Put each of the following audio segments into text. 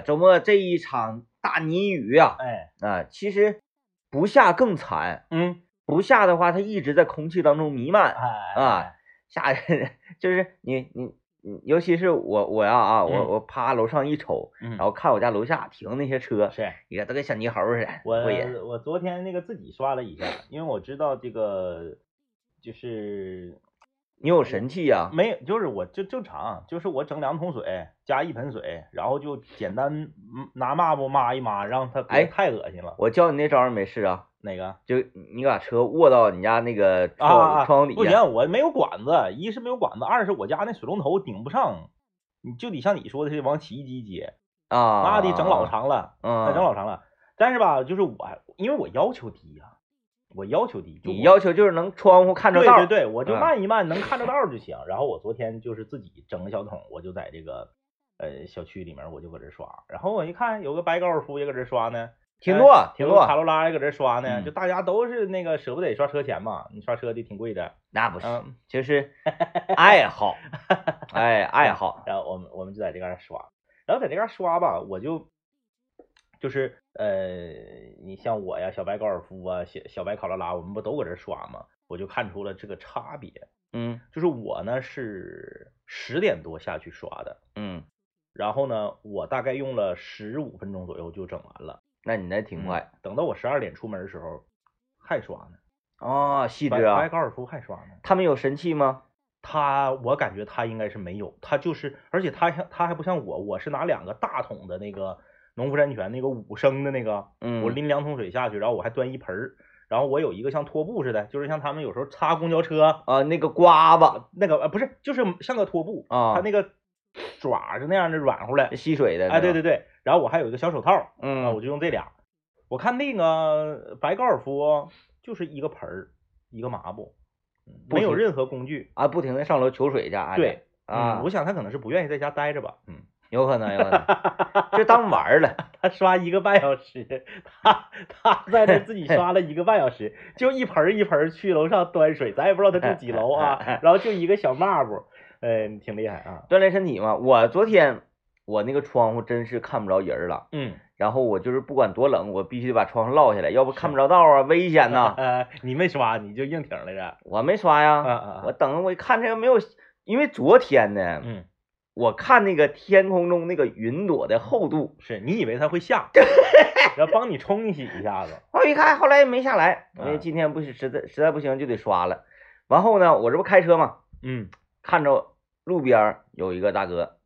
周末这一场大泥雨啊、哎，啊，其实不下更惨，嗯，不下的话，它一直在空气当中弥漫。哎啊，下 就是你你你，尤其是我我呀啊，我嗯我趴楼上一瞅，嗯然后看我家楼下停那些车，是你看都跟小泥猴似的，我。我昨天那个自己刷了一下，因为我知道这个就是你有神器呀、没有，就是我就正常，就是我整两桶水加一盆水，然后就简单嗯拿抹布抹一抹，让它哎太恶心了。我教你那招没试啊？哪个？就你把车卧到你家那个啊窗、啊，窗户底下，不行，我没有管子，一是没有管子，二是我家那水龙头顶不上，你就得像你说的是往洗衣机接，啊，那得整老长了，嗯，那整老长了。但是吧，就是我，因为我要求低呀、我要求低，你要求就是能窗户看着道儿，对对对，我就嗯慢一慢，能看着道儿就行。然后我昨天就是自己整个小桶，我就在这个呃小区里面，我就搁这刷。然后我一看，有个白高尔夫也搁这刷呢，哎挺多挺多卡，罗拉也搁这刷呢，嗯就大家都是那个舍不得刷车钱嘛，你刷车的挺贵的，那不是，嗯。就是爱好，哎，爱好，然后我们我们就在这嘎刷，然后在这嘎刷吧，我就就是呃，你像我呀，小白高尔夫啊，小小白考拉拉，我们不都搁这刷吗？我就看出了这个差别，嗯就是我呢是十点多下去刷的，嗯，然后呢，我大概用了十五分钟左右就整完了，那你那挺快等到我十二点出门的时候还刷呢，哦，细白致啊。白高尔夫还刷呢。他们有神器吗？他我感觉他应该是没有，他就是，而且他像他还不像我，我是拿两个大桶的那个农夫山泉那个五升的那个，嗯，我拎两桶水下去，然后我还端一盆儿，然后我有一个像拖布似的，就是像他们有时候擦公交车啊，那个刮子。那个呃不是，就是像个拖布，啊，它那个爪是那样的软乎的，吸水的，哎对对，对，然后我还有一个小手套，啊嗯，我就用这俩，我看那个白高尔夫就是一个盆儿一个抹布，没有任何工具，啊，不停的上楼求水去，哎对。啊嗯，我，想他可能是不愿意在家待着吧。嗯，有可能，有可能，就当玩儿了。他刷一个半小时，他他在这自己 刷了一个半小时，就一盆儿一盆儿去楼上端水，咱也不知道他住几楼啊，然后就一个小抹布，嗯，挺厉害啊。锻炼身体嘛。我昨天我那个窗户真是看不着人了，嗯，然后我就是不管多冷，我必须得把窗户落下来，要不看不着道啊，危险呐。呃，你没刷，你就硬挺来着。我没刷呀，啊啊，我等我一看这个没有，因为昨天呢，嗯，我看那个天空中那个云朵的厚度，是你以为它会下，然后帮你冲洗一下子。我一看后来没下来，因为啊今天不是实在实在不行就得刷了。完后呢，我这不开车嘛，嗯看着路边有一个大哥，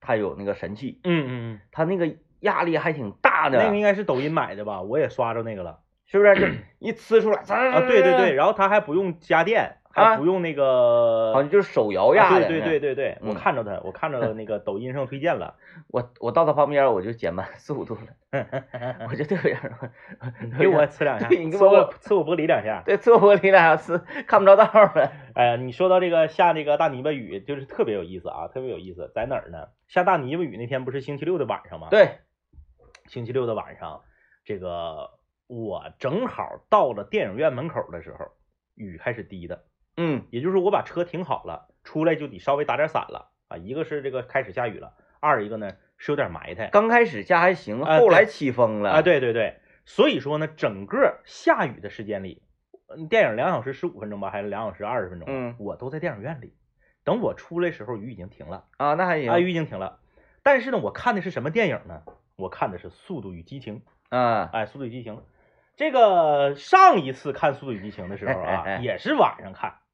他有那个神器，嗯嗯嗯，他那个压力还挺大的，那个应该是抖音买的吧？我也刷着那个了。是不是？就一呲出来，啊，对对对，，然后他还不用加电，不用那个，好像就是手摇压的。啊对对对对对，我嗯看着他，我看着那个抖音上推荐了，我我到他旁边我就减慢速度了，我就特别，给我呲两下，对你给我呲我玻璃两下。对呲我玻璃两下呲看不着道了。哎呀，你说到这个下这个大泥巴雨，就是特别有意思啊，特别有意思，在哪儿呢？下大泥巴雨那天不是星期六的晚上吗？，对，星期六的晚上，这个我正好到了电影院门口的时候，雨开始滴的，嗯也就是我把车停好了，出来就得稍微打点伞了啊。一个是这个开始下雨了，二一个呢是有点埋汰刚开始下还行，啊后来起风了啊。，对对对，所以说呢，整个下雨的时间里，嗯电影两小时十五分钟吧，还是两小时二十分钟？嗯我都在电影院里。等我出来时候，雨已经停了，啊，那还行啊，雨已经停了。但是呢，我看的是什么电影呢？我看的是《速度与激情》。啊，哎，《速度与激情》这个上一次看《速度与激情》的时候啊，也是晚上看，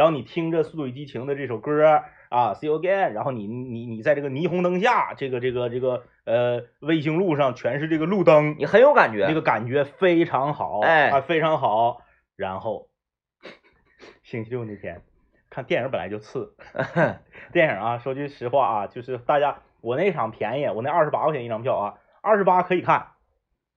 然后你听着《速度与激情》的这首歌啊，See you again，然后你你你在这个霓虹灯下，这个这个这个呃卫星路上全是这个路灯，你很有感觉。那个感觉非常好，哎啊非常好。然后星期六那天看电影本来就次，电影啊，说句实话啊，就是大家我那场便宜，我那二十八块钱一张票啊，二十八可以看，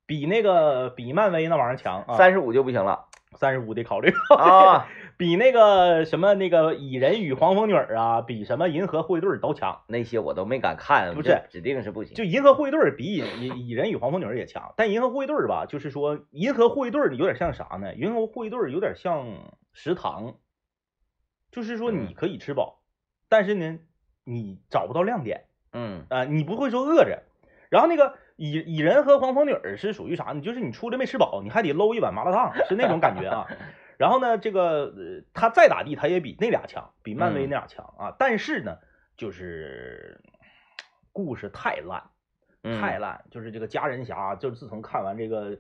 比那个比漫威那玩意儿强啊，三十五就不行了三十五得考虑，啊。比那个什么那个蚁人与黄蜂女儿啊，比什么银河护卫队都强。那些我都没敢看，不是指定是不行。就银河护卫队比蚁蚁蚁人与黄蜂女儿也强，但银河护卫队吧，就是说银河护卫队有点像啥呢？银河护卫队有点像食堂，就是说你嗯可以吃饱，但是呢，你找不到亮点嗯啊、你不会说饿着。然后那个蚁蚁人和黄蜂女儿是属于啥呢？就是你出来没吃饱，你还得搂一碗麻辣烫，是那种感觉啊。然后呢，这个呃，他再咋地，他也比那俩强，比漫威嗯那俩强啊。但是呢，就是故事太烂，嗯，太烂。就是这个家人侠，就是自从看完这个《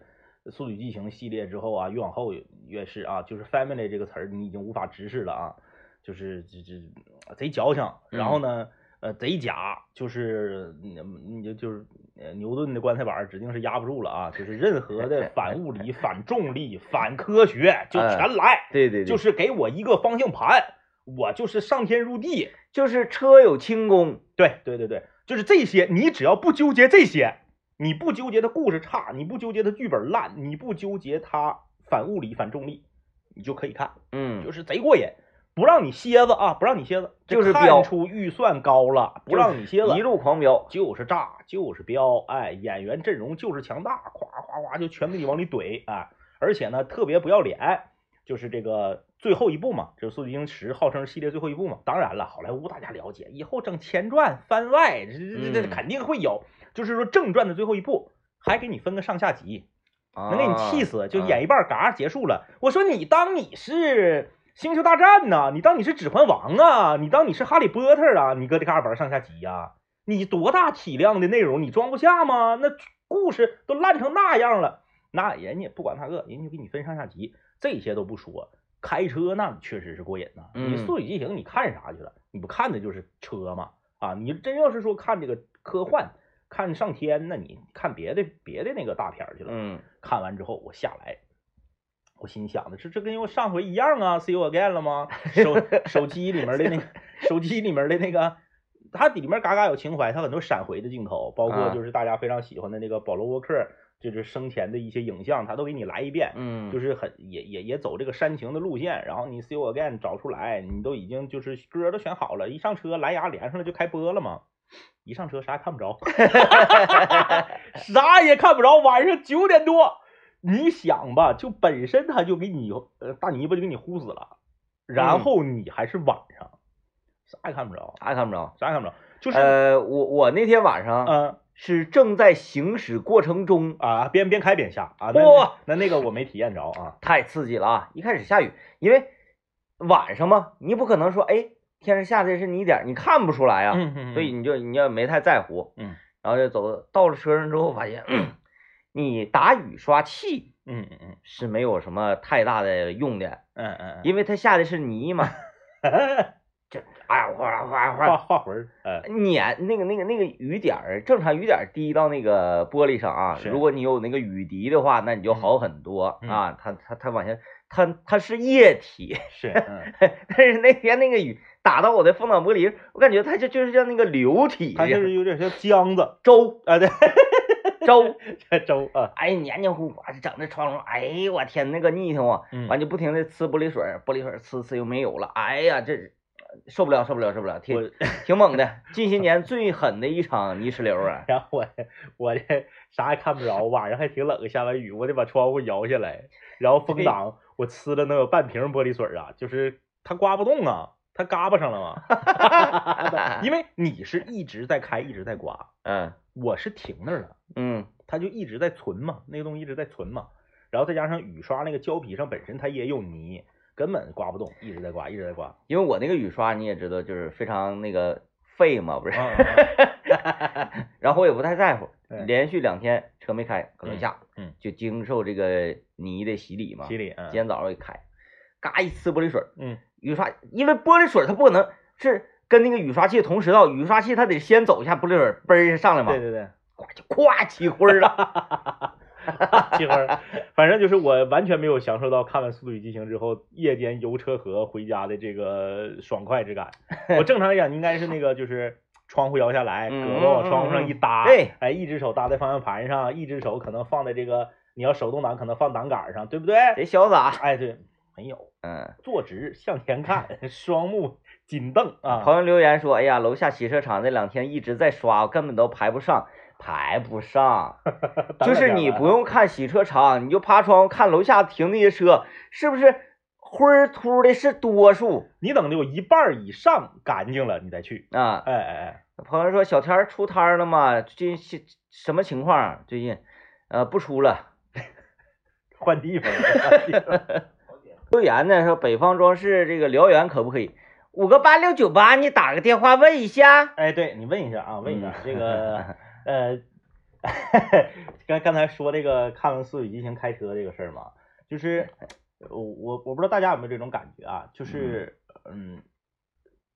速度与激情》系列之后啊，越往后越是啊，就是 family 这个词儿你已经无法直视了啊，就是这这贼矫情。然后呢，呃，贼假，就是你你就就是呃牛顿的棺材板儿指定是压不住了啊，就是任何的 反物理、反重力、反科学就全来。对对对，就是给我一个方向盘，我就是上天入地。就是车有轻功，对对对对，就是这些，你只要不纠结这些，你不纠结它故事差，你不纠结它剧本烂，你不纠结它反物理反重力，你就可以看，嗯，就是贼过瘾。不让你歇子啊，不让你歇子，就是飙看出预算高了，不让你歇子，一路狂飙。就是炸，就是飙，哎，演员阵容就是强大，夸夸夸就全给你往里怼，哎，而且呢特别不要脸，就是这个最后一部嘛，就是《速度与激情十》号称是系列最后一部嘛。当然了，好莱坞大家了解，以后整前传、番外，这这这肯定会有。就是说正传的最后一部，还给你分个上下集，能给你气死，就演一一半嘎结束了。我说你当你是星球大战呐？你当你是指环王啊？你当你是哈利波特啊？你搁这嘎玩上下集呀、你多大体量的内容你装不下吗？那故事都烂成那样了，那人家不管那个，人家就给你分上下集，这些都不说。开车那确实是过瘾呐、你嗯速度与激情你看啥去了？你不看的就是车嘛？啊，你真要是说看这个科幻，看上天，那你看别的别的那个大片去了。嗯看完之后我下来，我心想的是这跟我上回一样啊，See you again 了吗？手 手机里面的那个 手机里面的那个，它里面嘎嘎有情怀，它很多闪回的镜头，包括啊就是大家非常喜欢的那个保罗沃克，就是生前的一些影像，他都给你来一遍。嗯，就是是很也也也走这个煽情的路线，然后你 See You Again 找出来，你都已经就是歌都选好了，一上车蓝牙连上了就开播了嘛，一上车啥也看不着，啥也看不着，晚上九点多，你想吧，就本身他就给你呃大泥巴就给你呼死了，然后你还是晚上，啥也看不着，啥也看不着。啥也看不着，就是呃，我我那天晚上嗯是正在行驶过程中，啊边边开边下啊，那嚯那那个我没体验着啊，太刺激了啊！一开始下雨，因为晚上嘛，你不可能说，哎，天上下的是泥点儿，你看不出来啊，嗯嗯所以你就你要没太在乎，嗯，然后就走到了车上之后，发现你打雨刷器嗯嗯嗯是没有什么太大的用的，嗯嗯嗯。因为它下的是泥嘛，这哎呀哗啦哗哗哗画啦画魂儿，呃，撵那个那个那个雨点儿，正常雨点儿滴到那个玻璃上啊，如果你有那个雨滴的话，那你就好很多、嗯啊。它它它往下，它它是液体，是，嗯，但是那天那个雨打到我的风挡玻璃，我感觉它就就是像那个流体它就是有点像浆子粥啊，对，粥，粥啊，哎黏黏糊糊，整的窗户，哎呦我天，那个腻挺啊，嗯。完就不停的呲玻璃水，玻璃水儿呲呲又没有了，哎呀这受不了受不了受不了，挺挺猛的，近些年最狠的一场泥石流啊。然后我我这啥也看不着，晚上还挺冷，下完雨我得把窗户摇下来，然后风挡我呲了能有半瓶玻璃水啊，就是它刮不动啊，它嘎巴上了嘛，因为你是一直在开，一直在刮，嗯我是停那儿了，嗯它就一直在存嘛，那个东西一直在存嘛，然后再加上雨刷那个胶皮上本身它也有泥，根本刮不动，一直在刮，一直在刮。因为我那个雨刷你也知道，就是非常那个废嘛，不是？嗯 嗯然后我也不太在乎，连续两天车没开，搁楼下，嗯嗯就经受这个泥的洗礼嘛。洗礼，嗯今天早上我一开，嘎一呲玻璃水，嗯雨刷，因为玻璃水它不可能是跟那个雨刷器同时到，雨刷器它得先走一下玻璃水儿，嘣儿上来嘛，对对对，咵就咵起灰儿了。气会儿，反正就是我完全没有享受到看完《速度与激情》之后夜间游车河回家的这个爽快之感。我正常来讲应该是那个就是窗户摇下来，嗯胳膊往窗户上一搭，对，哎，一只手搭在方向盘上，一只手可能放在这个你要手动挡可能放挡杆上，对不对？得潇洒。哎，对，没有，嗯，坐直向前看，双目紧瞪啊，朋友留言说：“哎呀，楼下洗车场这两天一直在刷，我根本都排不上，排不上。就是你不用看洗车场，你就趴窗户看楼下停那些车，是不是灰儿秃的是多数你等的有一半以上干净了，你再去。啊？”哎哎哎，朋友说：“小天出摊了吗？最近什么情况？最近呃不出了。换地方了，换地方了。留言呢说北方装饰这个辽源可不可以？五个八六九八，你打个电话问一下。哎，对你问一下啊，问一下、嗯这个 呃，刚刚才说这个看完《速度与激情》开车这个事儿嘛，就是我我我不知道大家有没有这种感觉啊，就是嗯，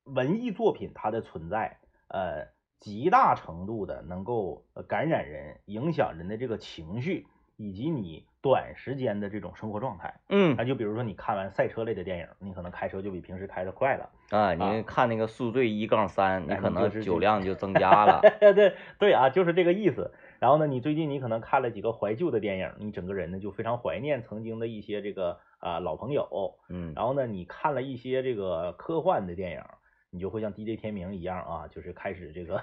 文艺作品它的存在，呃，极大程度的能够呃感染人，影响人的这个情绪，以及你短时间的这种生活状态。嗯那就比如说你看完赛车类的电影，你可能开车就比平时开的快了。啊，你看那个速醉一杠三，你哎可能是酒量就增加了。对对啊，就是这个意思。然后呢，你最近你可能看了几个怀旧的电影，你整个人呢就非常怀念曾经的一些这个啊、老朋友。嗯然后呢，你看了一些这个科幻的电影，你就会像 DJ 天明一样啊，就是开始这个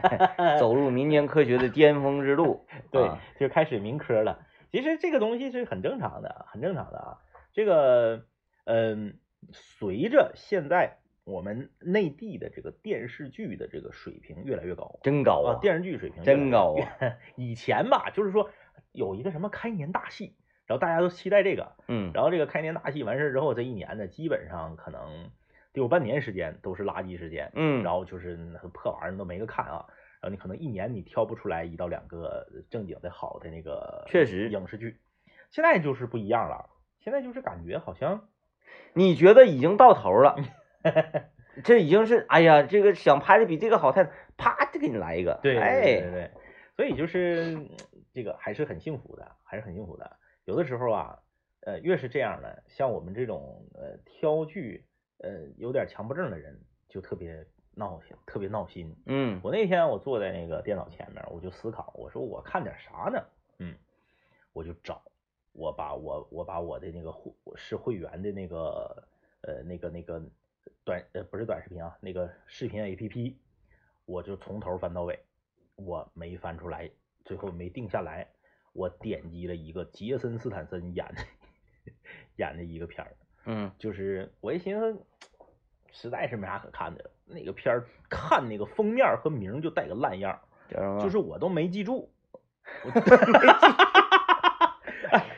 走入民间科学的巅峰之路。对啊，就开始民科了。其实这个东西是很正常的，很正常的啊。这个，嗯，随着现在我们内地的这个电视剧的这个水平越来越高，啊，真高啊！电视剧水平真高啊！以前吧，就是说有一个什么开年大戏，然后大家都期待这个，嗯然后这个开年大戏完事儿之后，这一年呢，基本上可能得有半年时间都是垃圾时间，嗯，然后就是那破玩意儿都没个看啊。然后你可能一年你挑不出来一到两个正经的好的那个确实影视剧，现在就是不一样了，现在就是感觉好像你觉得已经到头了，这已经是哎呀，这个想拍的比这个好太，啪就给你来一个，对对对所以就是嗯这个还是很幸福的，还是很幸福的。有的时候啊，呃，越是这样的，像我们这种呃挑剧呃有点强迫症的人，就特别闹心，特别闹心。嗯我那天我坐在那个电脑前面，我就思考，我说我看点啥呢？嗯，我就找，我把我我把我的那个会我是会员的那个呃那个那个短呃不是短视频啊，那个视频 APP，我就从头翻到尾，我没翻出来，最后没定下来，我点击了一个杰森斯坦森演的 演的一个片儿，嗯就是我一寻思，实在是没啥可看的，那个片儿看那个封面和名儿就带个烂样？就是我都没记住，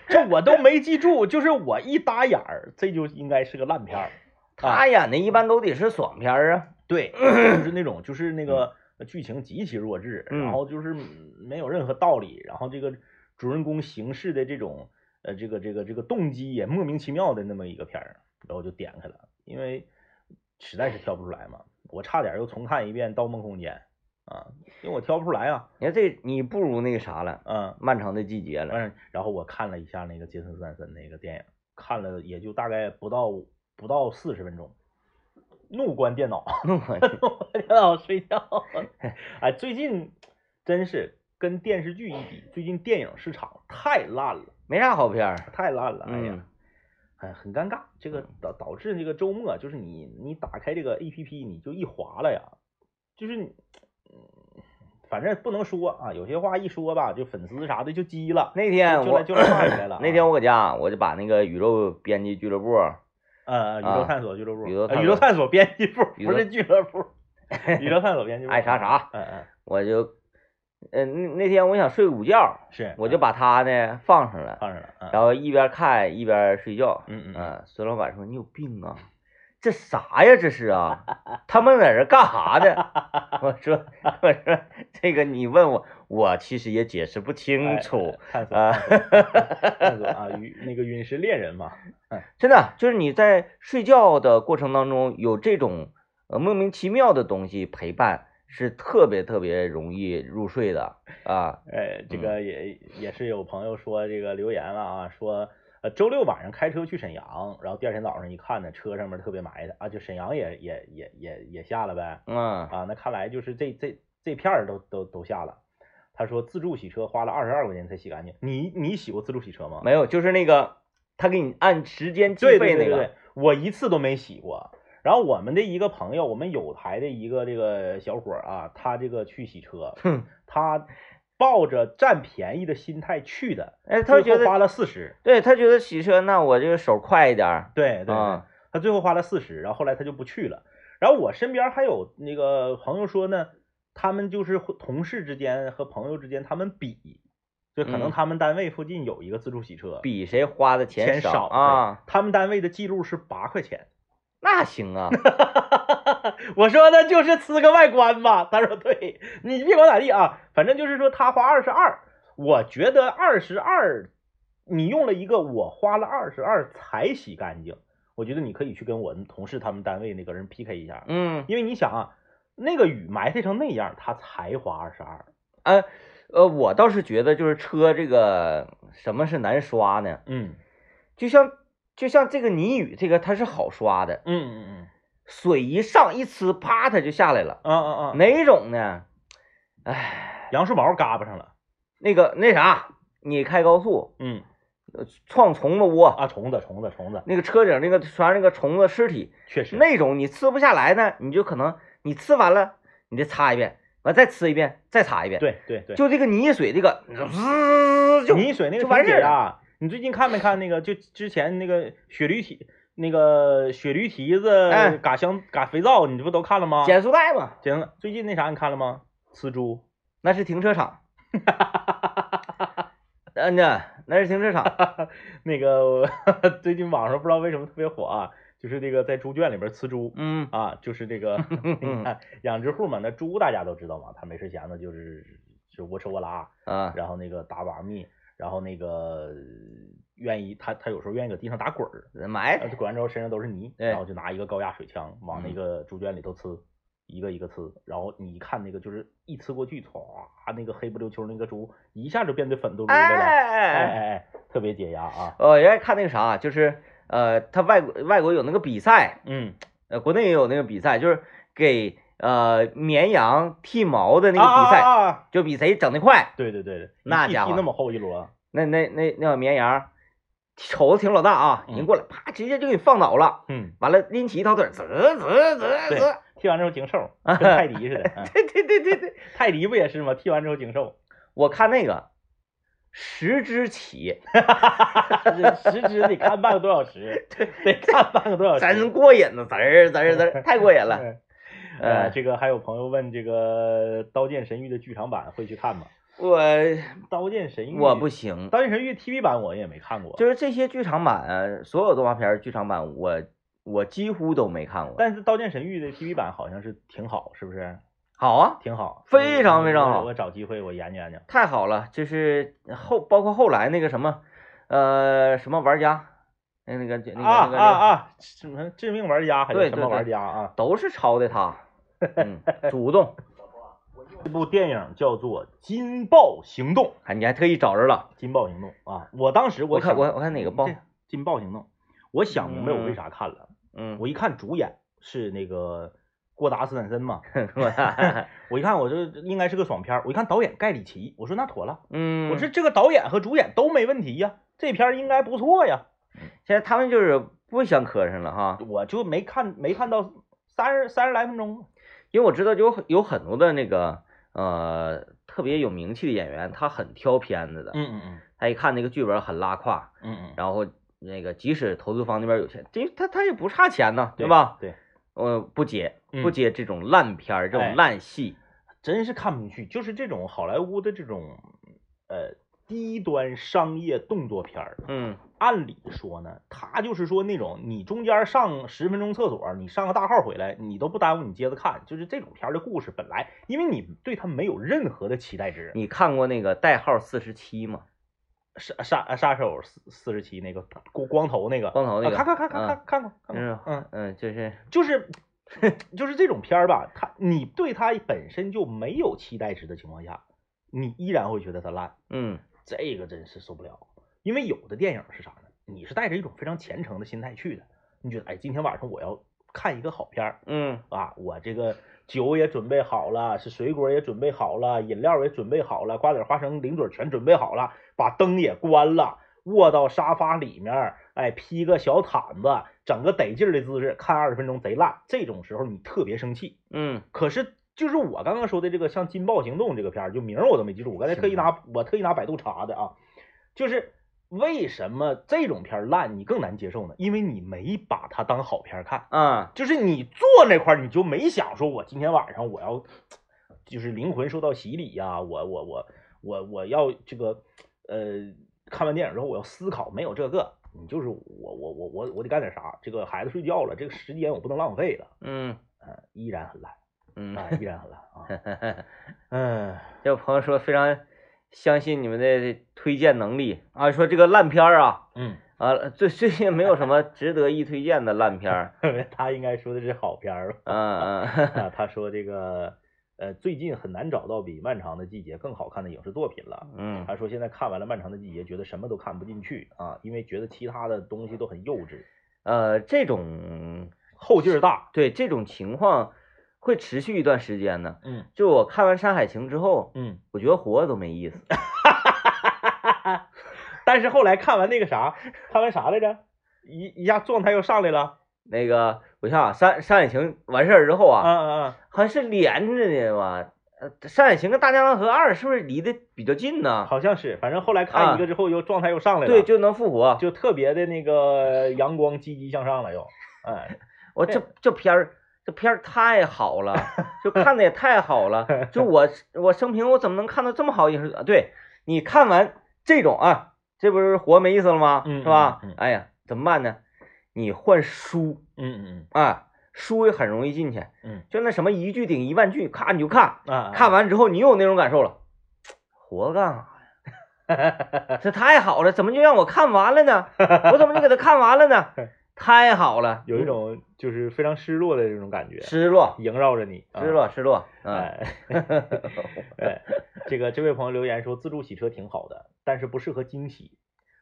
这 我都没记住，就是我一打眼儿，这就应该是个烂片儿。他演的一般都得是爽片儿啊。对，就是那种就是那个剧情极其弱智，嗯然后就是没有任何道理，然后这个主人公行事的这种呃这个这个这个动机也莫名其妙的那么一个片儿，然后我就点开了，因为实在是挑不出来嘛，我差点又重看一遍《盗梦空间》啊，因为我挑不出来啊，你看这你不如那个啥了，嗯，漫长的季节了。嗯然后我看了一下那个杰森斯坦森那个电影，看了也就大概不到不到四十分钟，怒关电脑。怒关电脑睡觉。哎，最近真是跟电视剧一比，最近电影市场太烂了，没啥好片儿。太烂了。哎呀很尴尬。这个导导致这个周末，就是你你打开这个 A P P，你就一划了呀，就是你。嗯反正不能说啊，有些话一说吧，就粉丝啥的就急了，那天我就来骂起来了啊。那天我搁家，我就把那个宇宙编辑俱乐部，呃，宇宙啊探索俱乐部，宇宙探索呃宇宙探索编辑部，不是俱乐部，宇宙探索编辑部，爱啥啥嗯嗯，我就，呃，那那天我想睡午觉，是，我就把它呢放上了，放上了，嗯然后一边看一边睡觉。嗯嗯嗯，嗯，孙老板说你有病啊，这啥呀这是啊？他们在这干啥呢？我说我说这个你问我，我其实也解释不清楚。探索啊探索啊，陨那个陨石猎人嘛，真的，就是你在睡觉的过程当中有这种呃莫名其妙的东西陪伴，是特别特别容易入睡的啊。哎，这个也也是有朋友说这个留言了啊，说呃，周六晚上开车去沈阳，然后第二天早上一看呢，车上面特别埋汰啊，就沈阳也也也也也下了呗。嗯啊，那看来就是这这这片儿都都都下了。他说自助洗车花了二十二块钱才洗干净。你你洗过自助洗车吗？没有，就是那个他给你按时间计费那个，对对对，我一次都没洗过。然后我们的一个朋友，我们有台的一个这个小伙啊，他这个去洗车，哼，他抱着占便宜的心态去的，哎，他觉得花了四十。对他觉得洗车，那我这个手快一点儿，对对他最后花了四十，然后后来他就不去了。然后我身边还有那个朋友说呢，他们就是同事之间和朋友之间，他们比，就可能嗯他们单位附近有一个自助洗车，比谁花的钱少对啊，他们单位的记录是八块钱。那行啊，我说那就是呲个外观吧。他说对，你别管咋地啊，反正就是说他花二十二，我觉得二十二，你用了一个我花了二十二才洗干净，我觉得你可以去跟我们同事他们单位那个人 PK 一下，嗯，因为你想啊，那个雨埋汰成那样，他才花二十二。呃呃，我倒是觉得就是车这个什么是难刷呢？嗯就像就像这个泥雨，这个它是好刷的，嗯嗯嗯水一上一呲，啪，它就下来了。嗯嗯嗯，哪种呢？哎，杨树毛嘎巴上了。那个那啥，你开高速嗯呃撞虫子窝，啊，虫子虫子虫子，那个车顶那个全是那个虫子尸体，确实。那种你呲不下来呢，你就可能你呲完了，你再擦一遍，完再呲一遍，再擦一遍。，对对对。就这个泥水，这个滋就泥水那个就完事儿了。你最近看没看那个？就之前那个雪驴蹄，那个雪驴蹄子哎嘎香嘎肥皂，你这不都看了吗？减速带嘛，减了，最近那啥你看了吗？呲猪，那是停车场。嗯呢，那是停车场。那个 最近网上不知道为什么特别火啊，就是这个在猪圈里边呲猪嗯啊，就是这个 你看养殖户嘛，那猪大家都知道嘛，他没事闲的就是就窝吃窝拉，啊，然后那个打把蜜，然后那个愿意他他有时候愿意搁地上打滚儿。埋滚完之后身上都是泥，然后就拿一个高压水枪往那嗯个猪圈里头呲，一个一个呲，然后你一看那个就是一呲过去，唰，那个黑不溜秋那个猪一下就变得粉嘟嘟的了，哎哎哎哎，特别解压啊，我原来看那个啥，就是呃，他外国外国有那个比赛，嗯，呃，国内也有那个比赛，就是给呃绵羊剃毛的那个啊比赛，啊啊啊就比谁整的快。对对对对，那家伙那么厚一摞，那那那那小绵羊，瞅着挺老大啊，嗯人过来啪直接就给你放倒了，嗯，完了拎起一条腿儿，啧啧啧对啧，剃完之后精瘦，跟泰迪似的，嗯对对对对对，泰迪不也是吗？踢完之后精瘦，我看那个十只起，十只得看半个多小时，得看半个多小时，真过瘾呢，滋儿滋儿滋儿，太过瘾了。呃，这个还有朋友问这个《刀剑神域》的剧场版会去看吗？我《刀剑神域》我不行《刀剑神域》TV 版我也没看过，就是这些剧场版，呃所有动画片儿剧场版，我我几乎都没看过。但是《刀剑神域》的 TV 版好像是挺好，是不是？好啊，挺好，非常非常好我我找机会我研究研究。太好了，就是后包括后来那个什么，呃，什么玩家，那那个那个啊那个啊啊！什么致命玩家还是什么玩家啊？都是抄的他，嗯，主动，这部电影叫做《金豹行动》，还你还特意找着了，《金豹行动》啊！我当时我看我我看哪个报，《金豹行动》，我想明白我为啥看了。嗯，我一看主演是那个郭达斯坦森嘛，我我一看我这应该是个爽片我一看导演盖里奇，我说那妥了，嗯，我说这个导演和主演都没问题呀，这片应该不错呀，现在他们就是不想磕碜了哈，我就没看没看到三十三十来分钟，因为我知道有很有很多的那个呃特别有名气的演员，他很挑片子的，嗯嗯嗯。他一看那个剧本很拉胯，嗯嗯，然后那个即使投资方那边有钱，这他他也不差钱呢，对吧？？对，呃，不接嗯。不接这种烂片儿，这哎种烂戏，真是看不进去，就是这种好莱坞的这种呃低端商业动作片儿，嗯按理说呢，他就是说那种你中间上十分钟厕所，你上个大号回来，你都不耽误你接着看。就是这种片儿的故事本来，因为你对他没有任何的期待值。你看过那个代号四十七吗？杀杀杀手四四十七那个光光头那个，光头那个，啊看看看看嗯看看过看嗯过，嗯，嗯，就是就是就是这种片儿吧，他你对他本身就没有期待值的情况下，你依然会觉得他烂，嗯这个真是受不了。因为有的电影是啥呢？你是带着一种非常虔诚的心态去的，你觉得哎，今天晚上我要看一个好片儿嗯啊，我这个酒也准备好了，是水果也准备好了，饮料也准备好了，瓜子儿花生零嘴儿全准备好了，把灯也关了，卧到沙发里面儿，哎，披个小毯子，整个得劲儿的姿势，看二十分钟贼烂，这种时候你特别生气。嗯可是就是我刚刚说的这个像《金爆行动》这个片儿，就名儿我都没记住，我刚才特意拿我特意拿百度查的啊，就是为什么这种片儿烂你更难接受呢？因为你没把它当好片儿看，啊就是你坐那块儿你就没想说我今天晚上我要就是灵魂受到洗礼呀、我我我我我要这个呃看完电影之后我要思考，没有这个。你就是我我我我我得干点啥？这个孩子睡觉了，这个时间我不能浪费了。嗯嗯，依然很烂，嗯啊，依然很烂啊。嗯，这有朋友说非常相信你们的推荐能力啊，说这个烂片儿啊嗯，啊，最最近没有什么值得一推荐的烂片儿。他应该说的是好片儿吧？嗯嗯啊，他说这个呃，最近很难找到比《漫长的季节》更好看的影视作品了。嗯他说现在看完了《漫长的季节》，觉得什么都看不进去啊，因为觉得其他的东西都很幼稚，呃，这种后劲儿大。对这种情况会持续一段时间呢。嗯就我看完《山海情》之后，嗯，我觉得活着都没意思。但是后来看完那个啥，看完啥来着？一一下状态又上来了。那个，我想想，《山山海情》完事儿之后啊，嗯嗯好像是连着的吧？呃，《山海情》跟《大江南河二》是不是离得比较近嗯，呢？好像是，反正后来看一个之后又状态又上来了。对，就能复活。就特别的那个阳光积极向上了又。哎，我这这片儿，这片儿太好了，就看的也太好了。就我我生平我怎么能看到这么好影视？对你看完这种啊，这不是活没意思了吗？嗯是吧？哎呀，怎么办呢？你换书嗯嗯啊，书也很容易进去。嗯就那什么一句顶一万句，咔你就看，看完之后你又有那种感受了，活干啥呀？这太好了，怎么就让我看完了呢？我怎么就给他看完了呢？太好了，有一种就是非常失落的这种感觉，失落，萦绕着你，啊失。落，失落。哎，这个这位朋友留言说，自助洗车挺好的，但是不适合惊喜。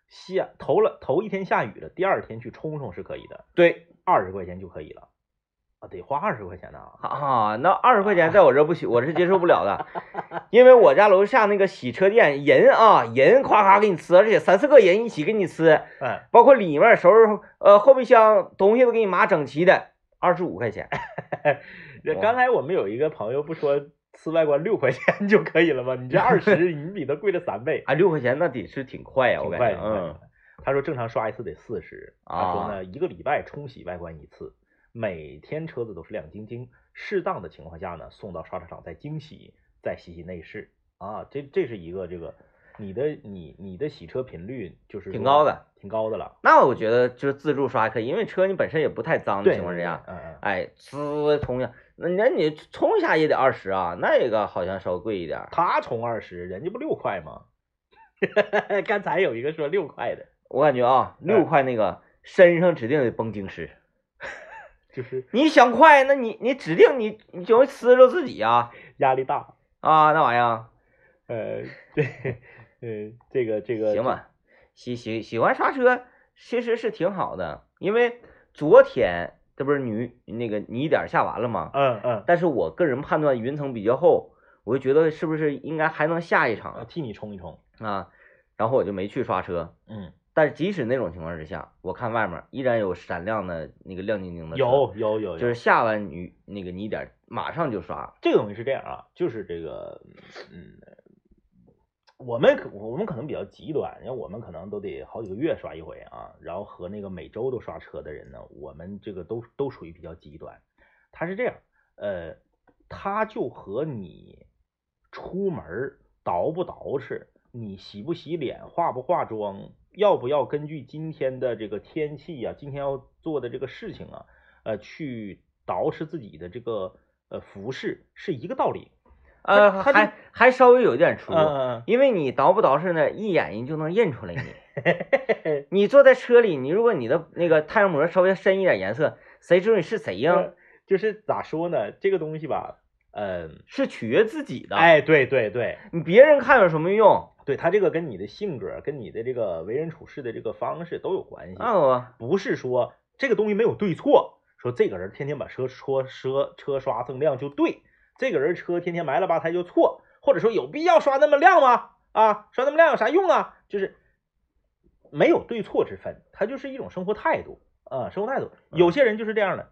下头了头一天下雨了，第二天去冲冲是可以的，对二十块钱就可以了。啊，得花二十块钱呢。啊，那二十块钱在我这不行，我是接受不了的，因为我家楼下那个洗车店人啊，人夸夸给你吃，而且三四个人一起给你吃，哎，包括里面收拾呃后备箱东西都给你码整齐的，二十五块钱。这刚才我们有一个朋友不说吃外观六块钱就可以了吗？你这二十，你比他贵了三倍，啊，六块钱那得是挺快呀，我。感觉，嗯，他说正常刷一次得四十，他说啊呢一个礼拜冲洗外观一次，每天车子都是亮晶晶，适当的情况下呢送到刷车厂再清洗，再洗洗内饰啊，这这是一个这个你的你你的洗车频率就是挺高的，挺高的了。那我觉得就是自助刷可以，因为车你本身也不太脏的，情况之下，嗯嗯，哎，呲冲一下，那那你冲一下也得二十啊，那个好像稍微贵一点儿。他充二十，人家不六块吗？刚才有一个说六块的，我感觉啊，哎六块那个身上指定得绷紧实。就是你想快，那你你指定你你就会呲着自己呀压力大。啊那玩意儿呃，对，呃，这个这个行吧，喜喜喜欢刷车其实是挺好的，因为昨天这不是泥那个泥点儿下完了吗？嗯嗯，但是我个人判断云层比较厚，我就觉得是不是应该还能下一啊场替你冲一冲。啊？然后我就没去刷车。嗯，但是即使那种情况之下，我看外面依然有闪亮的那个亮晶晶的车，有有有，就是下完雨那个泥点马上就刷。这个东西是这样啊，就是这个，嗯，我们可我们可能比较极端，因为我们可能都得好几个月刷一回啊，然后和那个每周都刷车的人呢，我们这个都都属于比较极端。他是这样，呃，他就和你出门儿捯不捯饬，你洗不洗脸，化不化妆，要不要根据今天的这个天气呀、今天要做的这个事情啊，呃，去捯饬自己的这个呃服饰是一个道理。呃，还还稍微有一点出入，嗯因为你捯不捯饬呢，一眼人就能认出来你。嗯你坐在车里，你如果你的那个太阳膜稍微深一点颜色，谁知道你是谁呀？嗯，就是咋说呢？这个东西吧，嗯、是取悦自己的。，哎，对对对，你别人看有什么用？对他这个跟你的性格、跟你的这个为人处事的这个方式都有关系。啊我不是说这个东西没有对错，说这个人天天把车车车车刷锃亮就对，这个人车天天埋了吧胎就错，或者说有必要刷那么亮吗？啊，刷那么亮有啥用啊？就是没有对错之分，它就是一种生活态度啊，生活态度。有些人就是这样的，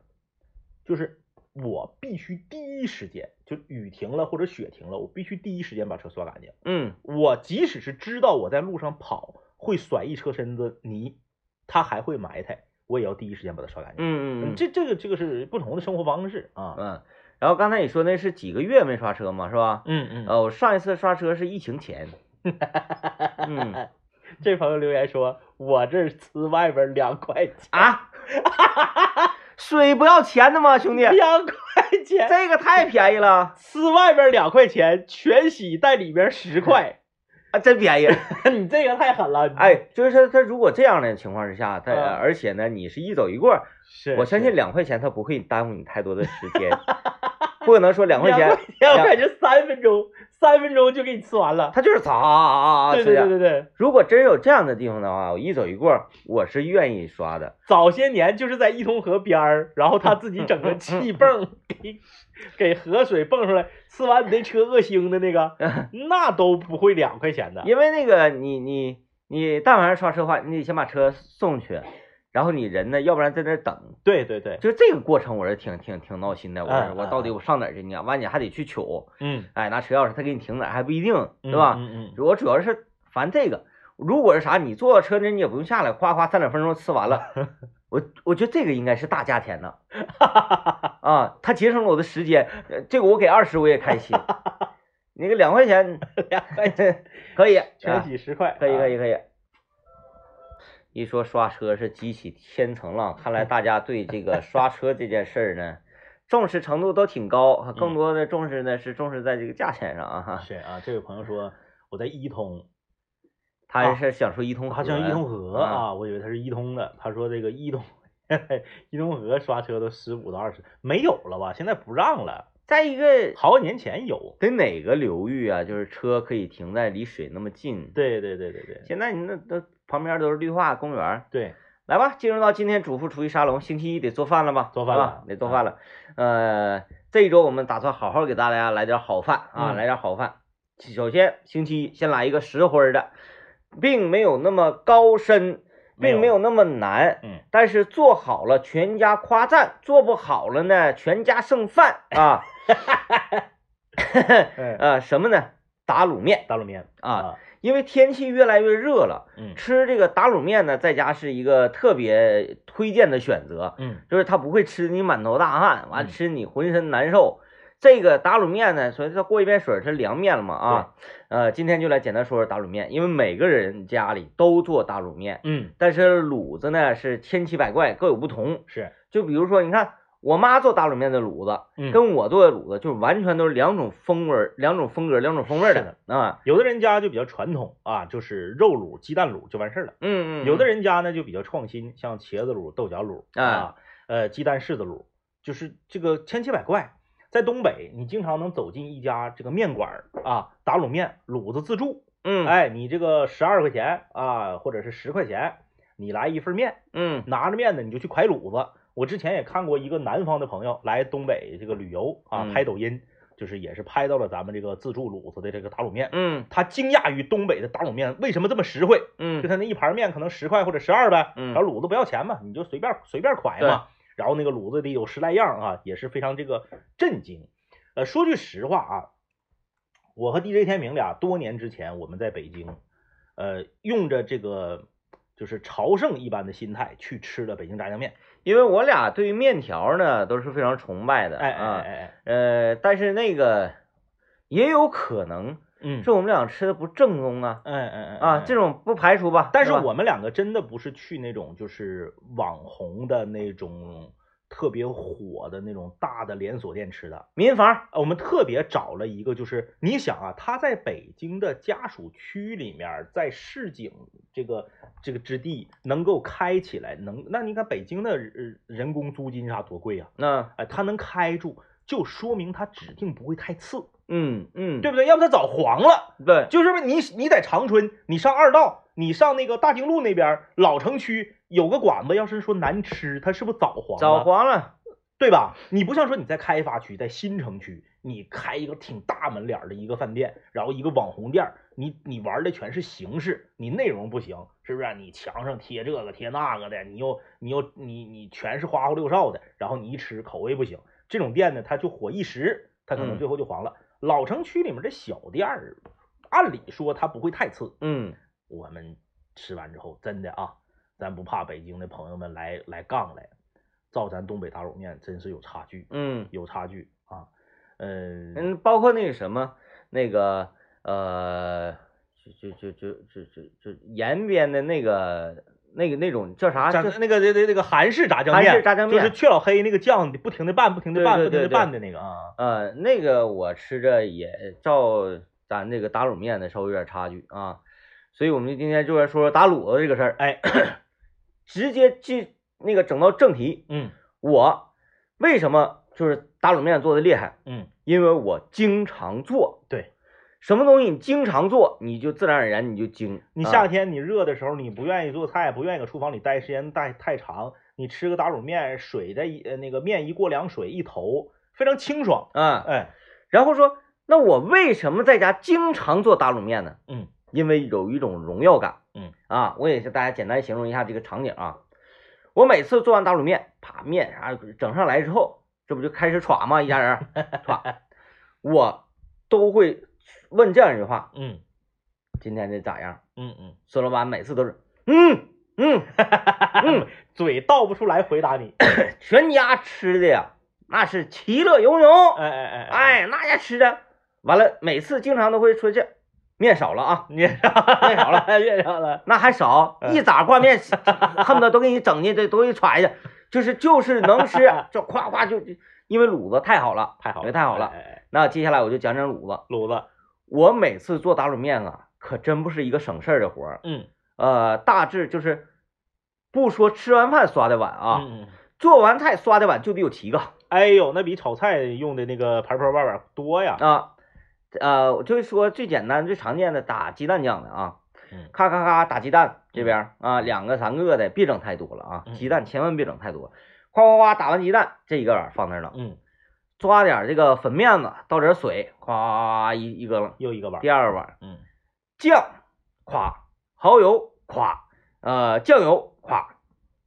就是我必须第一时间，就雨停了或者雪停了，我必须第一时间把车刷干净。嗯我即使是知道我在路上跑会甩一车身子泥，它还会埋汰，我也要第一时间把它刷干净。嗯嗯嗯这这个这个是不同的生活方式啊。嗯，然后刚才你说那是几个月没刷车嘛，是吧？嗯嗯哦，我上一次刷车是疫情前，嗯这朋友留言说，我这儿呲外边两块钱，啊，水不要钱的吗，兄弟？两块钱，这个太便宜了撕外边两块钱，全洗带里边十块，啊，真便宜。你这个太狠了。哎，就是他他如果这样的情况之下，他嗯而且呢，你是一走一过，是，我相信两块钱他不会耽误你太多的时间，不可能说两块钱，两块钱三分钟，三分钟就给你吃完了。他就是砸啊对对对对对，如果真有这样的地方的话，我一走一过，我是愿意刷的。早些年就是在一通河边儿，然后他自己整个气泵 给给河水泵出来，吃完你那车恶腥的那个，那都不会两块钱的。因为那个你你你但凡是刷车的话，你得先把车送去，然后你人呢，要不然在那儿等，对对对，就这个过程我是挺挺挺闹心的。我嗯我到底我上哪儿去呢？完你还得去取，嗯，哎，拿车钥匙他给你停哪儿还不一定，对吧？嗯嗯我主要是烦这个。如果是啥，你坐到车那你也不用下来，夸夸三两分钟吃完了。我我觉得这个应该是大价钱呢，嗯，啊，他节省了我的时间，呃这个我给二十我也开心。那个两块钱，两块钱可以，全啊几十块，可以可以以。可以。一说刷车是激起千层浪，看来大家对这个刷车这件事儿呢，重视程度都挺高，更多的重视呢是重视在这个价钱上啊哈。是啊，这位朋友说我在一通，他是想说一通河，好像伊通河啊啊，我以为他是一通的。他说这个一通，伊通河刷车都十五到二十，没有了吧？现在不让了，再一个，好几年前有。得哪个流域啊？就是车可以停在离水那么近。对对对对对现在你那都旁边都是绿化公园。对，来吧，进入到今天主妇厨艺沙龙，星期一得做饭了吧？做饭了得做饭了。呃，这一周我们打算好好给大家来点好饭啊，嗯来点好饭。首先，星期一先来一个实惠儿的，并没有那么高深，并没有那么难，嗯，但是做好了全家夸赞，做不好了呢全家剩饭啊。哎，呃，什么呢？打卤面打卤面啊，，因为天气越来越热了，嗯。吃这个打卤面呢，在家是一个特别推荐的选择，嗯。就是它不会吃你满头大汗，完嗯。吃你浑身难受。这个打卤面呢，所以它过一遍水儿是凉面了嘛啊，呃，今天就来简单说说打卤面，因为每个人家里都做打卤面，嗯，但是卤子呢是千奇百怪，各有不同。是，就比如说，你看我妈做打卤面的卤子，嗯，跟我做的卤子就完全都是两种风味儿、两种风格、两种风味儿的啊。有的人家就比较传统啊，就是肉卤、鸡蛋卤就完事儿了。嗯嗯，有的人家呢就比较创新，像茄子卤、豆角卤啊啊，呃，鸡蛋柿子卤，就是这个千奇百怪。在东北，你经常能走进一家这个面馆儿啊，打卤面，卤子自助，嗯哎，你这个十二块钱啊，或者是十块钱，你来一份面，嗯拿着面呢，你就去蒯卤子。我之前也看过一个南方的朋友来东北这个旅游啊，嗯拍抖音，就是也是拍到了咱们这个自助卤子的这个打卤面，嗯他惊讶于东北的打卤面为什么这么实惠，嗯就嗯他那一盘面可能十块或者十二呗，嗯然后卤子不要钱嘛，你就随便随便蒯嘛，然后那个卤子里有十来样啊，也是非常这个震惊。呃，说句实话啊，我和 DJ 天明俩多年之前我们在北京，呃，用着这个就是朝圣一般的心态去吃了北京炸酱面，因为我俩对于面条呢都是非常崇拜的哎哎啊，哎哎，呃，但是那个也有可能嗯，是我们俩吃的不正宗啊嗯嗯嗯啊，这种不排除吧。吧但是我们两个真的不是去那种就是网红的那种特别火的那种大的连锁店吃的，民房，呃我们特别找了一个，就是你想啊，他在北京的家属区里面，在市井这个这个之地能够开起来，能那你看北京的人人工租金啥多贵呀、那哎，他能开住，就说明他指定不会太次。嗯嗯，对不对？要不它早黄了。对，就是你你在长春，你上二道，你上那个大经路那边老城区有个馆子，要是说难吃，它是不是早黄了？早黄了。对吧？你不像说你在开发区，在新城区，你开一个挺大门脸的一个饭店，然后一个网红店，你你玩的全是形式，你内容不行，是不是？你墙上贴这个贴那个的，你又你又你你全是花花六哨的，然后你一吃口味不行，这种店呢，它就火一时，它可能最后就黄了。老城区里面这小店儿，按理说它不会太次。嗯，我们吃完之后，真的啊，咱不怕北京的朋友们来来杠来。照咱东北打卤面真是有差距，嗯，有差距啊，嗯嗯，包括那个什么，那个呃，就就就就就就就延边的那个那个那种叫啥？炸那个那那那个韩式炸酱面，韩式炸酱面就是雀老黑那个酱不停的拌，不停的拌，不停的拌的那个啊。呃，那个我吃着也照咱这个打卤面的稍微有点差距啊，所以我们今天就来说说打卤子这个事儿。哎，直接进。那个整到正题，嗯，我为什么就是打卤面做的厉害？嗯，因为我经常做。对，什么东西你经常做，你就自然而然你就精。你夏天你热的时候，你不愿意做菜，不愿意搁厨房里待时间待太长，你吃个打卤面，水在一呃那个面一过凉水一投，非常清爽。啊，哎，然后说，那我为什么在家经常做打卤面呢？嗯，因为有一种荣耀感。嗯，啊，我也是大家简单形容一下这个场景啊。我每次做完打卤面，把面啥整上来之后，这不就开始歘吗？一家人歘，我都会问这样一句话：嗯，今天这咋样？嗯嗯，孙老板每次都是嗯嗯 嗯，嘴倒不出来回答你。全家吃的呀，那是其乐融融。哎哎哎哎，那家吃的完了，每次经常都会说这。面少了啊，面少，面少了，面少了，那还少一咋挂面，恨不得都给你整进，这都给你揣去，就是就是能吃，就夸夸就，因为卤子太好了，太好了，太好了。那接下来我就讲讲卤子，卤子，我每次做打卤面啊，可真不是一个省事儿的活儿。嗯，呃，大致就是不说吃完饭刷的碗啊，嗯，做完菜刷的碗就得有七个。哎呦，那比炒菜用的那个盘盘碗碗多呀。啊。呃，我就说最简单、最常见的打鸡蛋酱的啊，嗯，咔咔咔打鸡蛋这边啊，两个三个的，别整太多了啊，鸡蛋千万别整太多，哗哗哗打完鸡蛋，这一个碗放那了，嗯，抓点这个粉面子，倒点水，咵一一个又一个碗，第二个碗，嗯，酱，咵，蚝油，咵，呃，酱油，咵，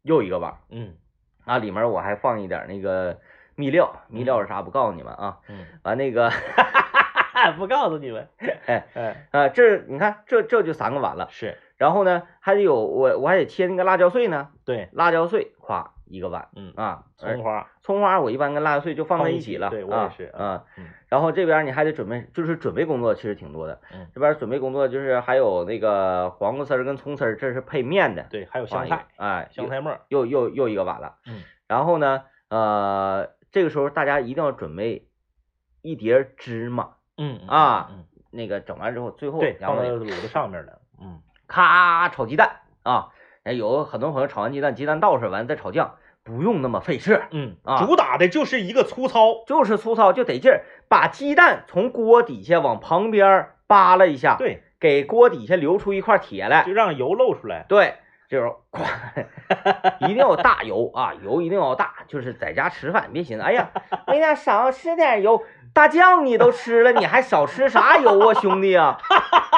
又一个碗，嗯，啊，里面我还放一点那个秘料，秘料是啥不告诉你们啊，嗯，完那个。不告诉你们，哎哎啊，这你看，这这就三个碗了。是，然后呢，还得有我我还得切那个辣椒碎呢。对，辣椒碎，咵一个碗。嗯啊，葱花，葱花我一般跟辣椒碎就放在一起了。对我也是啊。然后这边你还得准备，就是准备工作其实挺多的。嗯。这边准备工作就是还有那个黄瓜丝儿跟葱丝儿，这是配面的。对，还有香菜，哎，香菜末，又又又一个碗了。嗯。然后呢，呃，这个时候大家一定要准备一碟芝麻。嗯啊。嗯。那个整完之后，最后对放在卤子上面的，嗯，咔炒鸡蛋啊，有很多朋友炒完鸡蛋，鸡蛋倒出来完再炒酱，不用那么费事，嗯啊，主打的就是一个粗糙，就是粗糙就得劲儿，把鸡蛋从锅底下往旁边扒拉一下，对，给锅底下留出一块铁来，就让油露出来，对，就是咵，一定要大油啊，油一定要大，就是在家吃饭别寻思，哎呀，哎呀少吃点油。大酱你都吃了，你还少吃啥油啊，兄弟啊，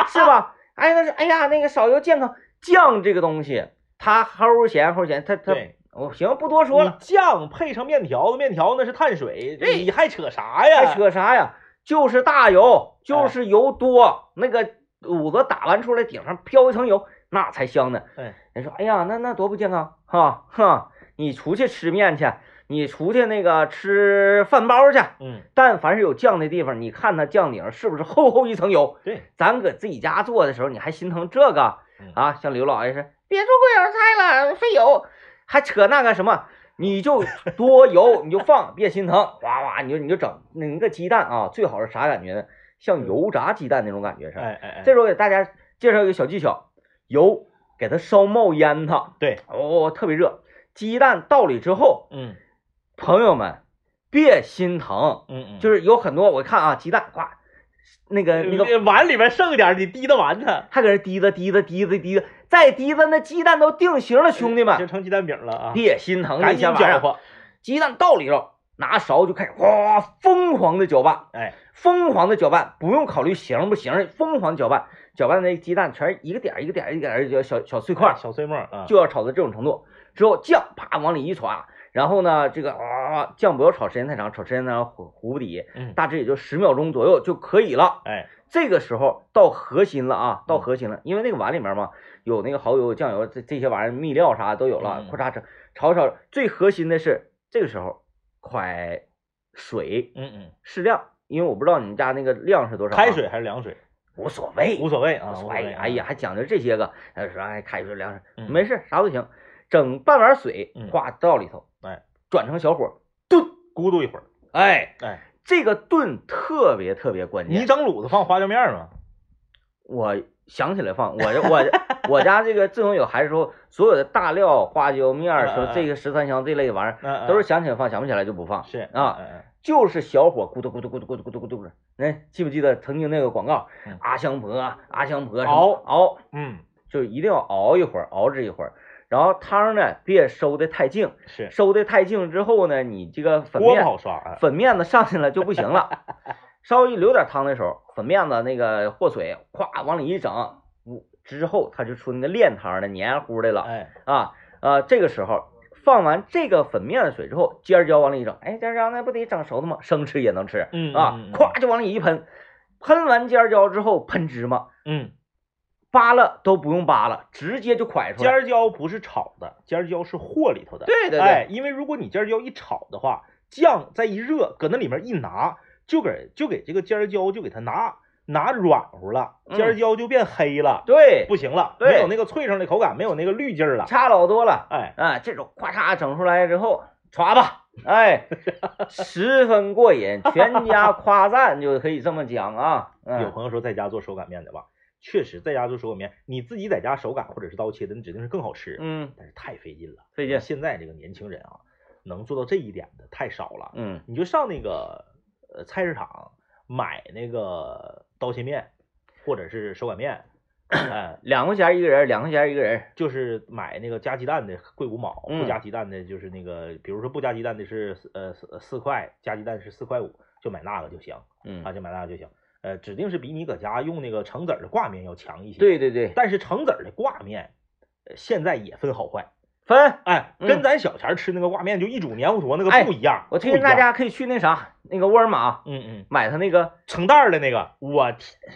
是吧？哎，那是哎呀，那个少油健康。酱这个东西，它齁咸齁咸，它它，我行不多说了。酱配上面条子，面条那是碳水，你还扯啥呀？还扯啥呀？就是大油，就是油多，那个卤子打完出来，顶上飘一层油，那才香呢。哎，人说，哎呀，那那多不健康哈哈！你出去吃面去。你出去那个吃饭包去，嗯，但凡是有酱的地方，你看它酱顶是不是厚厚一层油？对，咱搁自己家做的时候，你还心疼这个啊？像刘老爷是别做过油菜了，费油，还扯那个什么？你就多油 你就放，别心疼，哗哗你就你就整那个鸡蛋啊，最好是啥感觉呢？像油炸鸡蛋那种感觉是。哎哎哎，这时候给大家介绍一个小技巧，油给它烧冒烟它，对，哦，特别热，鸡蛋倒里之后，嗯。朋友们，别心疼，嗯嗯，就是有很多我看啊，鸡蛋，呱，那个那个碗里面剩点，你滴的完它，还搁这滴答滴答滴答滴答，再滴答那鸡蛋都定型了，兄弟们就们，成鸡蛋饼了啊！别心疼这赶紧些玩意儿。搅和，鸡蛋倒里头，拿勺就开始哗疯狂的搅拌，哎，疯狂的搅拌，不用考虑行不行，疯狂搅拌，搅拌的那鸡蛋全是一个点儿一个点儿一个点儿的小小碎块儿，小碎末啊，就要炒到这种程度。之后酱啪往里一歘，然后呢，这个啊酱不要炒时间太长，炒时间太长糊糊不底，嗯，大致也就十秒钟左右就可以了。哎，这个时候到核心了啊，到嗯核心了，因为那个碗里面嘛有那个蚝油、酱油这这些玩意儿，秘料啥都有了，嗯咔嚓炒炒炒。最核心的是这个时候快水嗯嗯，适量，因为我不知道你们家那个量是多少啊，开水还是凉水无所谓，无所谓啊，无所谓谓。哎呀，，还讲究这些个，还说哎开水凉水嗯没事啥都行，整半碗水嗯哗倒里头，哎，转成小火炖，咕嘟一会儿，哎，哎，这个炖特别特别关键。你整卤子放花椒面吗？我想起来放，我我我家这个自从有孩子之后，所有的大料、花椒面儿，说这个十三香这类玩意儿，嗯，都是想起来放，想不起来就不放。是啊，就是小火咕嘟咕嘟咕嘟咕嘟咕嘟咕嘟咕嘟。哎，记不记得曾经那个广告嗯？阿香婆，阿香婆熬熬，嗯，就一定要熬一会儿，熬制一会儿。然后汤呢，别收的太净，是收的太净之后呢，你这个粉面粉面子上去了就不行了。稍微留点汤的时候，粉面子那个和水，咵往里一整，呜之后它就出那个炼汤的黏糊的了哎，啊。呃，这个时候放完这个粉面水之后，尖椒往里一整，哎，尖椒那不得整熟的吗？生吃也能吃嗯啊，咵就往里一喷，喷完尖椒之后喷芝麻，嗯，扒了都不用扒了，直接就蒯出尖来。儿椒不是炒的，尖椒是和里头的。对对，对，因为如果你尖椒一炒的话，酱再一热，搁那里面一拿，就给就给这个尖儿椒就给它拿拿软乎了，嗯尖儿椒就变黑了，对，不行了，没有那个脆生的口感，没有那个绿劲儿了。差老多了。哎，啊，这种咔嚓整出来之后，歘吧，哎，十分过瘾，全家 夸赞就可以这么讲啊。嗯、有朋友说在家做手擀面的吧，确实在家做手擀面，你自己在家手擀或者是刀切的，那指定是更好吃，嗯，但是太费劲了。费劲。现在这个年轻人啊，能做到这一点的太少了。嗯你就上那个呃菜市场买那个刀切面，或者是手擀面，哎，两块钱一个人，两块钱一个人。就是买那个加鸡蛋的贵五毛，嗯不加鸡蛋的就是那个，比如说不加鸡蛋的是呃四四块，加鸡蛋是四块五，就买那个就行嗯啊，，就买那个就行。呃，指定是比你搁家用那个橙子儿的挂面要强一些。，对对对，但是橙子儿的挂面，呃现在也分好坏。分。哎，嗯跟咱小前儿吃那个挂面就一煮黏糊坨那个哎不一样。我推荐大家可以去那啥，那个沃尔玛嗯嗯，买他那个。成袋儿的那个，我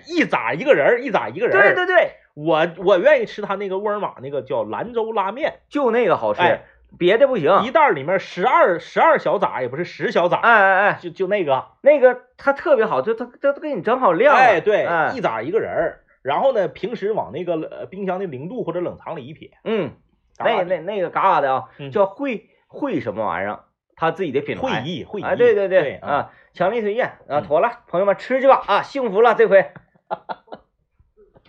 一咋一个人儿，一咋一个人儿。对对对，我我愿意吃他那个沃尔玛那个叫兰州拉面，就那个好吃，哎别的不行。一袋儿里面十二十二小咋，也不是十小咋，哎哎哎，就就那个，那个它特别好，就它它都给你整好量。哎对，哎一咋一个人儿。然后呢，平时往那个呃冰箱的零度或者冷藏里一撇，嗯，嘎那那那个嘎嘎的啊，嗯叫会会什么玩意儿？他自己的品牌。会议会议，啊，对对对啊，强力推荐啊，嗯妥了，朋友们吃去吧啊，幸福了这回。